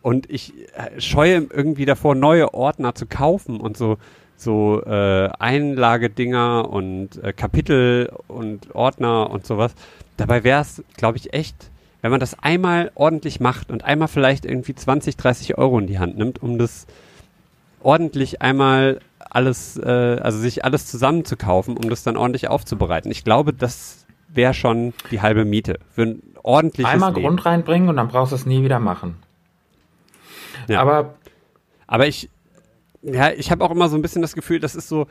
und ich äh, scheue irgendwie davor, neue Ordner zu kaufen und so, so äh, Einlagedinger und äh, Kapitel und Ordner und sowas. Dabei wäre es, glaube ich, echt, wenn man das einmal ordentlich macht und einmal vielleicht irgendwie 20, 30 Euro in die Hand nimmt, um das ordentlich einmal alles, äh, also sich alles zusammenzukaufen, um das dann ordentlich aufzubereiten. Ich glaube, das wäre schon die halbe Miete. Für ein ordentliches Einmal Leben. Grund reinbringen und dann brauchst du es nie wieder machen. Ja. Aber, aber ich, ja, ich habe auch immer so ein bisschen das Gefühl, das ist so,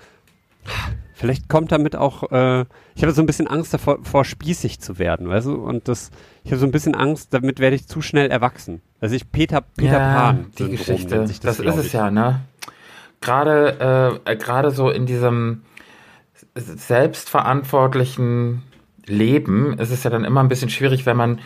vielleicht kommt damit auch, äh, ich habe so ein bisschen Angst davor, vor spießig zu werden, weißt du? Und das, ich habe so ein bisschen Angst, damit werde ich zu schnell erwachsen. Also ich Peter, Peter ja, Pan. Die Geschichte, das, das ist es ja, ne? Gerade, äh, gerade so in diesem selbstverantwortlichen leben, ist es ja dann immer ein bisschen schwierig, wenn man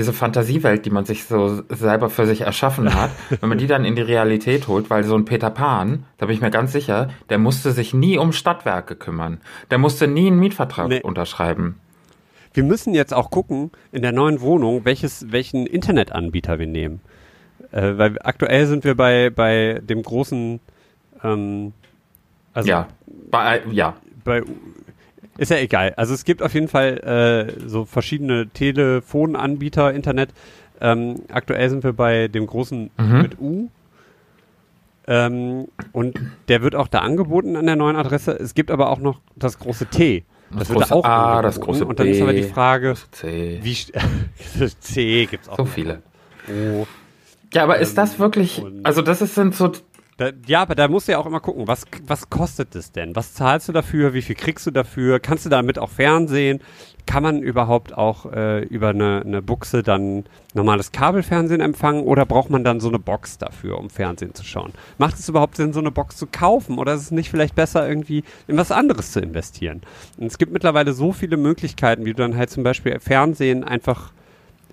diese Fantasiewelt, die man sich so selber für sich erschaffen hat, wenn man die dann in die Realität holt, weil so ein Peter Pan, da bin ich mir ganz sicher, der musste sich nie um Stadtwerke kümmern. Der musste nie einen Mietvertrag nee. unterschreiben. Wir müssen jetzt auch gucken in der neuen Wohnung, welches, welchen Internetanbieter wir nehmen. Äh, weil aktuell sind wir bei, bei dem großen, ähm, also ja, bei, ja. bei ist ja egal. Also es gibt auf jeden Fall äh, so verschiedene Telefonanbieter, Internet. Ähm, aktuell sind wir bei dem großen mhm. mit U. Ähm, und der wird auch da angeboten an der neuen Adresse. Es gibt aber auch noch das große T. Das, das wird da auch A, angeboten. das große Und dann ist aber die Frage, C. wie C gibt's auch. So viele. O. Ja, aber ist das ähm, wirklich, also das ist, sind so da, ja, aber da musst du ja auch immer gucken, was, was kostet es denn? Was zahlst du dafür? Wie viel kriegst du dafür? Kannst du damit auch Fernsehen? Kann man überhaupt auch äh, über eine, eine Buchse dann normales Kabelfernsehen empfangen oder braucht man dann so eine Box dafür, um Fernsehen zu schauen? Macht es überhaupt Sinn, so eine Box zu kaufen oder ist es nicht vielleicht besser, irgendwie in was anderes zu investieren? Und es gibt mittlerweile so viele Möglichkeiten, wie du dann halt zum Beispiel Fernsehen einfach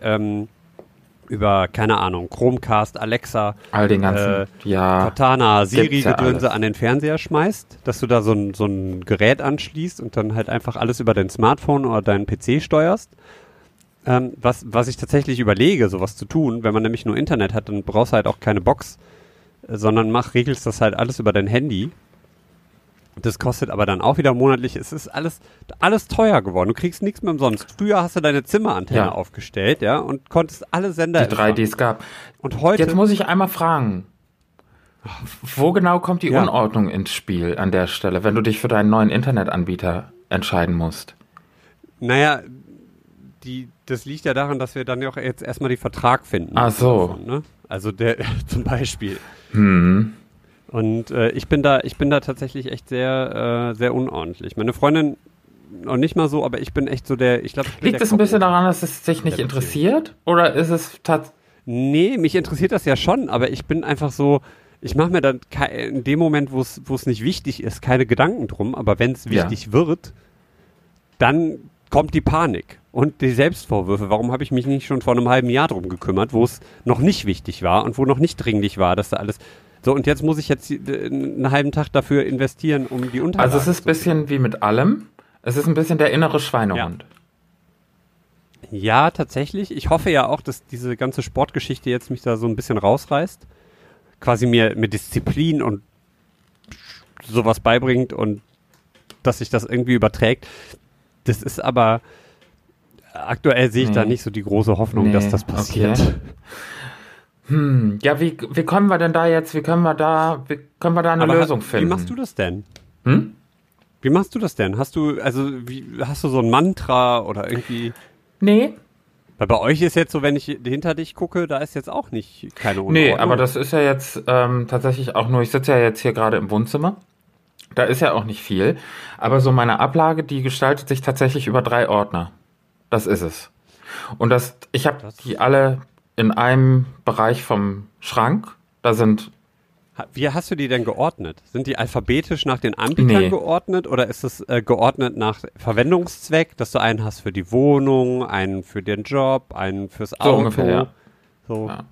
ähm, über, keine Ahnung, Chromecast, Alexa, all den ganzen, äh, ja, Cortana, Siri-Gedönse ja an den Fernseher schmeißt, dass du da so ein, so ein Gerät anschließt und dann halt einfach alles über dein Smartphone oder deinen PC steuerst. Ähm, was, was ich tatsächlich überlege, sowas zu tun, wenn man nämlich nur Internet hat, dann brauchst du halt auch keine Box, äh, sondern mach, regelst das halt alles über dein Handy das kostet aber dann auch wieder monatlich. Es ist alles, alles teuer geworden. Du kriegst nichts mehr umsonst. Früher hast du deine Zimmerantenne ja. aufgestellt, ja, und konntest alle Sender. Die drei, die es gab. Und heute. Jetzt muss ich einmal fragen. Wo genau kommt die ja. Unordnung ins Spiel an der Stelle, wenn du dich für deinen neuen Internetanbieter entscheiden musst? Naja, die, das liegt ja daran, dass wir dann ja auch jetzt erstmal die Vertrag finden. Ach so. Davon, ne? Also der zum Beispiel. Hm. Und äh, ich bin da, ich bin da tatsächlich echt sehr, äh, sehr unordentlich. Meine Freundin noch nicht mal so, aber ich bin echt so der, ich glaube, Liegt es ein bisschen daran, dass es sich nicht interessiert? Oder ist es tatsächlich. Nee, mich interessiert das ja schon, aber ich bin einfach so, ich mache mir dann in dem Moment, wo es nicht wichtig ist, keine Gedanken drum, aber wenn es wichtig ja. wird, dann kommt die Panik und die Selbstvorwürfe. Warum habe ich mich nicht schon vor einem halben Jahr drum gekümmert, wo es noch nicht wichtig war und wo noch nicht dringlich war, dass da alles. So, und jetzt muss ich jetzt einen halben Tag dafür investieren, um die Unterlagen Also es ist ein bisschen wie mit allem. Es ist ein bisschen der innere Schweinehund. Ja. ja, tatsächlich. Ich hoffe ja auch, dass diese ganze Sportgeschichte jetzt mich da so ein bisschen rausreißt. Quasi mir, mir Disziplin und sowas beibringt und dass sich das irgendwie überträgt. Das ist aber aktuell sehe ich nee. da nicht so die große Hoffnung, nee. dass das passiert. Okay. Hm, ja, wie, wie kommen wir denn da jetzt, wie können wir da, wie können wir da eine aber Lösung finden? Wie machst du das denn? Hm? Wie machst du das denn? Hast du, also, wie, hast du so ein Mantra oder irgendwie? Nee. Weil bei euch ist jetzt so, wenn ich hinter dich gucke, da ist jetzt auch nicht keine Unordnung. Nee, aber das ist ja jetzt ähm, tatsächlich auch nur, ich sitze ja jetzt hier gerade im Wohnzimmer. Da ist ja auch nicht viel. Aber so meine Ablage, die gestaltet sich tatsächlich über drei Ordner. Das ist es. Und das, ich habe die alle in einem Bereich vom Schrank. Da sind wie hast du die denn geordnet? Sind die alphabetisch nach den Anbietern nee. geordnet oder ist es äh, geordnet nach Verwendungszweck, dass du einen hast für die Wohnung, einen für den Job, einen fürs Auto? So ungefähr, ja. So. ja.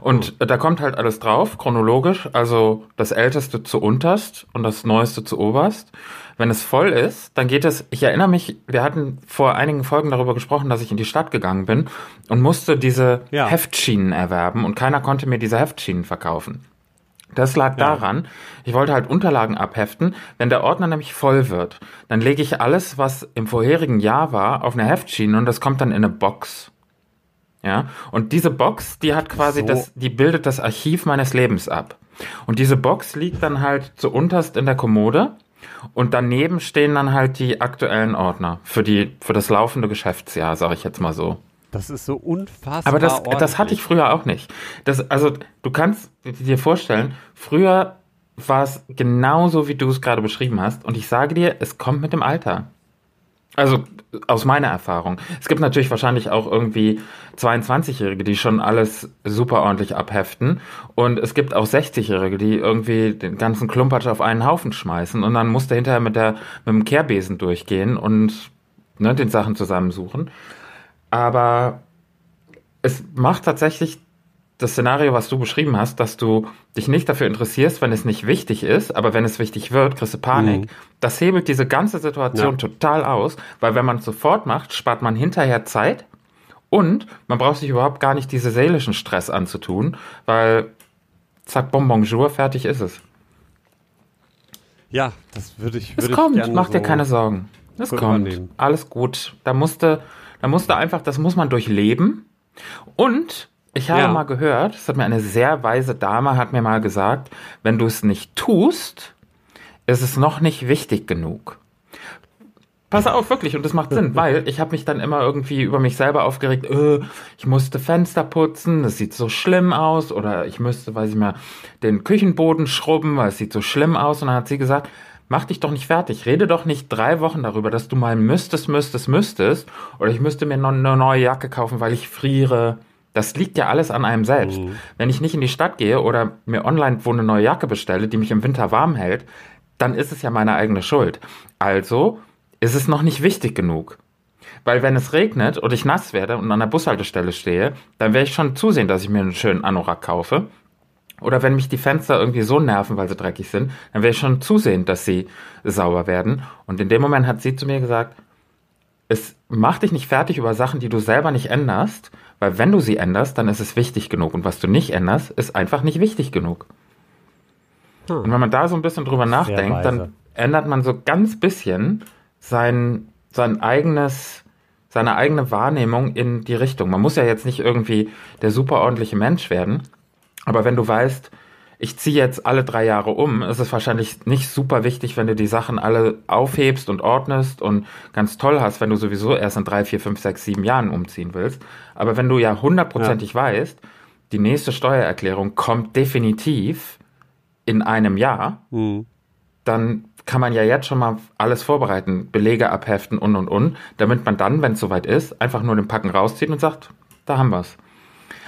Und da kommt halt alles drauf, chronologisch, also das Älteste zu unterst und das Neueste zu oberst. Wenn es voll ist, dann geht es, ich erinnere mich, wir hatten vor einigen Folgen darüber gesprochen, dass ich in die Stadt gegangen bin und musste diese ja. Heftschienen erwerben und keiner konnte mir diese Heftschienen verkaufen. Das lag ja. daran, ich wollte halt Unterlagen abheften. Wenn der Ordner nämlich voll wird, dann lege ich alles, was im vorherigen Jahr war, auf eine Heftschiene und das kommt dann in eine Box. Ja, und diese Box, die hat quasi so. das, die bildet das Archiv meines Lebens ab. Und diese Box liegt dann halt zu unterst in der Kommode und daneben stehen dann halt die aktuellen Ordner für die, für das laufende Geschäftsjahr, sage ich jetzt mal so. Das ist so unfassbar. Aber das, das hatte ich früher auch nicht. Das, also, du kannst dir vorstellen, früher war es genauso, wie du es gerade beschrieben hast. Und ich sage dir, es kommt mit dem Alter. Also aus meiner Erfahrung. Es gibt natürlich wahrscheinlich auch irgendwie 22-Jährige, die schon alles super ordentlich abheften. Und es gibt auch 60-Jährige, die irgendwie den ganzen Klumpatsch auf einen Haufen schmeißen. Und dann musst du hinterher mit, der, mit dem Kehrbesen durchgehen und ne, den Sachen zusammensuchen. Aber es macht tatsächlich das Szenario, was du beschrieben hast, dass du dich nicht dafür interessierst, wenn es nicht wichtig ist, aber wenn es wichtig wird, kriegst du Panik. Mhm. Das hebelt diese ganze Situation ja. total aus, weil wenn man es sofort macht, spart man hinterher Zeit und man braucht sich überhaupt gar nicht diese seelischen Stress anzutun, weil zack, bon bonjour, fertig ist es. Ja, das würde ich. Würd es kommt, mach dir keine Sorgen. Es kommt. Übernehmen. Alles gut. Da musste da musste einfach, das muss man durchleben. Und ich habe ja. mal gehört, das hat mir eine sehr weise Dame, hat mir mal gesagt, wenn du es nicht tust, ist es noch nicht wichtig genug. Pass auf, wirklich, und das macht Sinn, weil ich habe mich dann immer irgendwie über mich selber aufgeregt, äh, ich musste Fenster putzen, das sieht so schlimm aus, oder ich müsste, weiß ich mal, den Küchenboden schrubben, weil es sieht so schlimm aus. Und dann hat sie gesagt, mach dich doch nicht fertig. Rede doch nicht drei Wochen darüber, dass du mal müsstest, müsstest, müsstest. Oder ich müsste mir noch eine neue Jacke kaufen, weil ich friere. Das liegt ja alles an einem selbst. Mhm. Wenn ich nicht in die Stadt gehe oder mir online wo eine neue Jacke bestelle, die mich im Winter warm hält, dann ist es ja meine eigene Schuld. Also ist es noch nicht wichtig genug. Weil wenn es regnet und ich nass werde und an der Bushaltestelle stehe, dann werde ich schon zusehen, dass ich mir einen schönen Anorak kaufe. Oder wenn mich die Fenster irgendwie so nerven, weil sie dreckig sind, dann werde ich schon zusehen, dass sie sauber werden. Und in dem Moment hat sie zu mir gesagt, es macht dich nicht fertig über Sachen, die du selber nicht änderst, weil wenn du sie änderst, dann ist es wichtig genug. Und was du nicht änderst, ist einfach nicht wichtig genug. Hm. Und wenn man da so ein bisschen drüber nachdenkt, dann ändert man so ganz bisschen sein, sein eigenes, seine eigene Wahrnehmung in die Richtung. Man muss ja jetzt nicht irgendwie der superordentliche Mensch werden, aber wenn du weißt, ich ziehe jetzt alle drei Jahre um, ist es wahrscheinlich nicht super wichtig, wenn du die Sachen alle aufhebst und ordnest und ganz toll hast, wenn du sowieso erst in drei, vier, fünf, sechs, sieben Jahren umziehen willst. Aber wenn du ja hundertprozentig ja. weißt, die nächste Steuererklärung kommt definitiv in einem Jahr, Hm. dann kann man ja jetzt schon mal alles vorbereiten, Belege abheften und und und, damit man dann, wenn es soweit ist, einfach nur den Packen rauszieht und sagt, da haben wir's.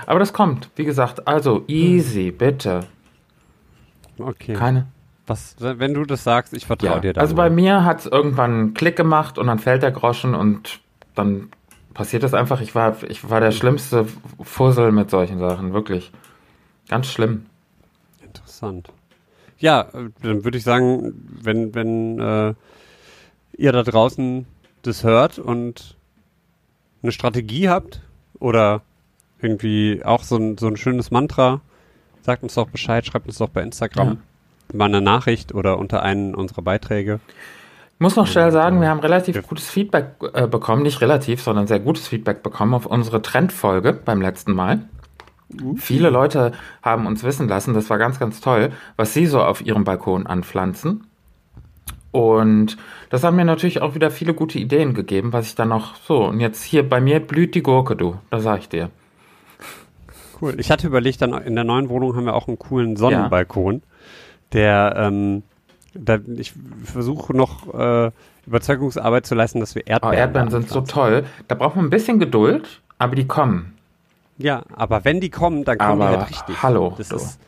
Aber das kommt, wie gesagt, also easy, bitte. Okay. Keine. Was, wenn du das sagst, ich vertraue Ja. dir da. Also bei mir hat es irgendwann einen Klick gemacht und dann fällt der Groschen und dann passiert das einfach. Ich war, ich war der schlimmste Fussel mit solchen Sachen, wirklich. Ganz schlimm. Interessant. Ja, dann würde ich sagen, wenn, wenn äh, ihr da draußen das hört und eine Strategie habt oder irgendwie auch so ein, so ein schönes Mantra, sagt uns doch Bescheid, schreibt uns doch bei Instagram mal eine Nachricht oder unter einen unserer Beiträge. Ich muss noch schnell sagen, äh, wir haben relativ ja. gutes Feedback äh, bekommen, nicht relativ, sondern sehr gutes Feedback bekommen auf unsere Trendfolge beim letzten Mal. Viele Leute haben uns wissen lassen, das war ganz, ganz toll, was sie so auf ihrem Balkon anpflanzen. Und das haben mir natürlich auch wieder viele gute Ideen gegeben, was ich dann noch so. Und jetzt hier bei mir blüht die Gurke, du. Das sag ich dir. Cool. Ich hatte überlegt, dann in der neuen Wohnung haben wir auch einen coolen Sonnenbalkon, der ähm, da, ich versuche noch äh, Überzeugungsarbeit zu leisten, dass wir Oh, Erdbeeren. Erdbeeren da sind so toll. Da braucht man ein bisschen Geduld, aber die kommen. Ja, aber wenn die kommen, dann kommen die Aber halt richtig. hallo, Das du. ist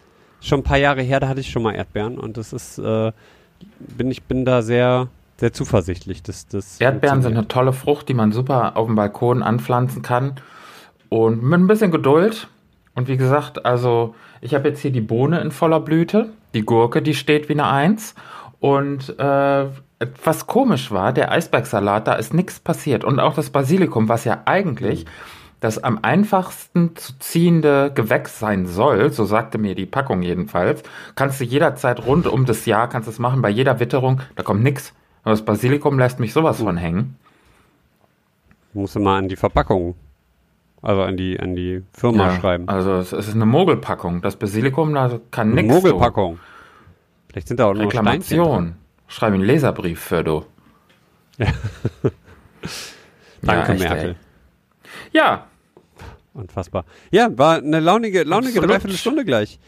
schon ein paar Jahre her, da hatte ich schon mal Erdbeeren und das ist, äh, bin ich bin da sehr, sehr zuversichtlich. Dass, das Erdbeeren sind eine tolle Frucht, die man super auf dem Balkon anpflanzen kann. Und mit ein bisschen Geduld. Und wie gesagt, also ich habe jetzt hier die Bohne in voller Blüte. Die Gurke, die steht wie eine Eins. Und äh, was komisch war, der Eisbergsalat, da ist nichts passiert. Und auch das Basilikum, was ja eigentlich das am einfachsten zu ziehende Gewächs sein soll, so sagte mir die Packung jedenfalls, kannst du jederzeit rund um das Jahr, kannst du es machen, bei jeder Witterung, da kommt nichts. Aber das Basilikum lässt mich sowas von hängen. Musst du mal an die Verpackung, also an die, an die Firma schreiben. Also es es ist eine Mogelpackung. Das Basilikum, da kann Eine nichts. Mogelpackung. Vielleicht sind da auch dran. Reklamation. Schreib einen Leserbrief für du. Danke, echt, Merkel. ey. Ja, Unfassbar. Ja, war eine launige, launige. Dreiviertelstunde gleich.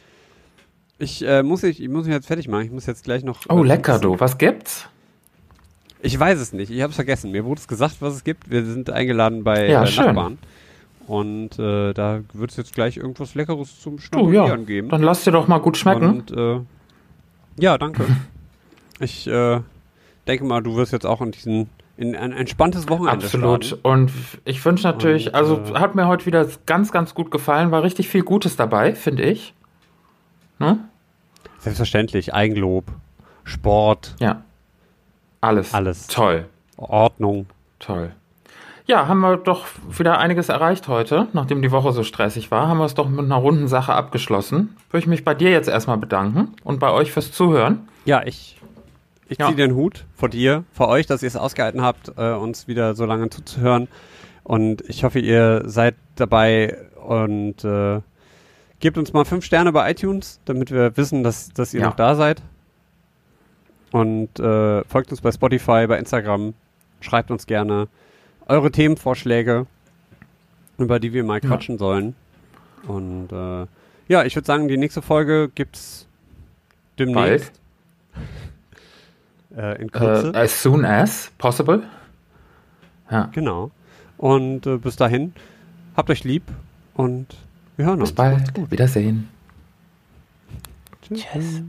Ich, äh, muss ich, ich muss mich jetzt fertig machen. Ich muss jetzt gleich noch. oh äh, lecker du. Was gibt's? Ich weiß es nicht. Ich habe es vergessen. Mir wurde es gesagt, was es gibt. Wir sind eingeladen bei Ja, äh, schön. Und äh, da wird es jetzt gleich irgendwas Leckeres zum Du Schnabulieren ja. geben. Dann lass dir doch mal gut schmecken. Und äh, ja, danke. ich äh, denke mal, du wirst jetzt auch in diesen in ein entspanntes Wochenende Absolut. starten. Und ich wünsche natürlich, Und, also äh, hat mir heute wieder ganz, ganz gut gefallen. War richtig viel Gutes dabei, finde ich. Ne? Selbstverständlich. Eigenlob, Sport, Ja. Alles. Alles. Toll. Ordnung. Toll. Ja, haben wir doch wieder einiges erreicht heute, nachdem die Woche so stressig war. Haben wir es doch mit einer runden Sache abgeschlossen. Würde ich mich bei dir jetzt erstmal bedanken und bei euch fürs Zuhören. Ja, ich, ich Ja. ziehe den Hut vor dir, vor euch, dass ihr es ausgehalten habt, äh, uns wieder so lange zuzuhören. Und ich hoffe, ihr seid dabei und äh, gebt uns mal fünf Sterne bei iTunes, damit wir wissen, dass, dass ihr Ja. noch da seid. Und äh, folgt uns bei Spotify, bei Instagram. Schreibt uns gerne eure Themenvorschläge, über die wir mal Ja. quatschen sollen. Und äh, ja, ich würde sagen, die nächste Folge gibt's demnächst. Äh, in Äh, Kürze. as soon as possible. Ja. Genau. Und äh, bis dahin, habt euch lieb und wir hören Bis uns. bald. Wiedersehen. Tschüss. Tschüss.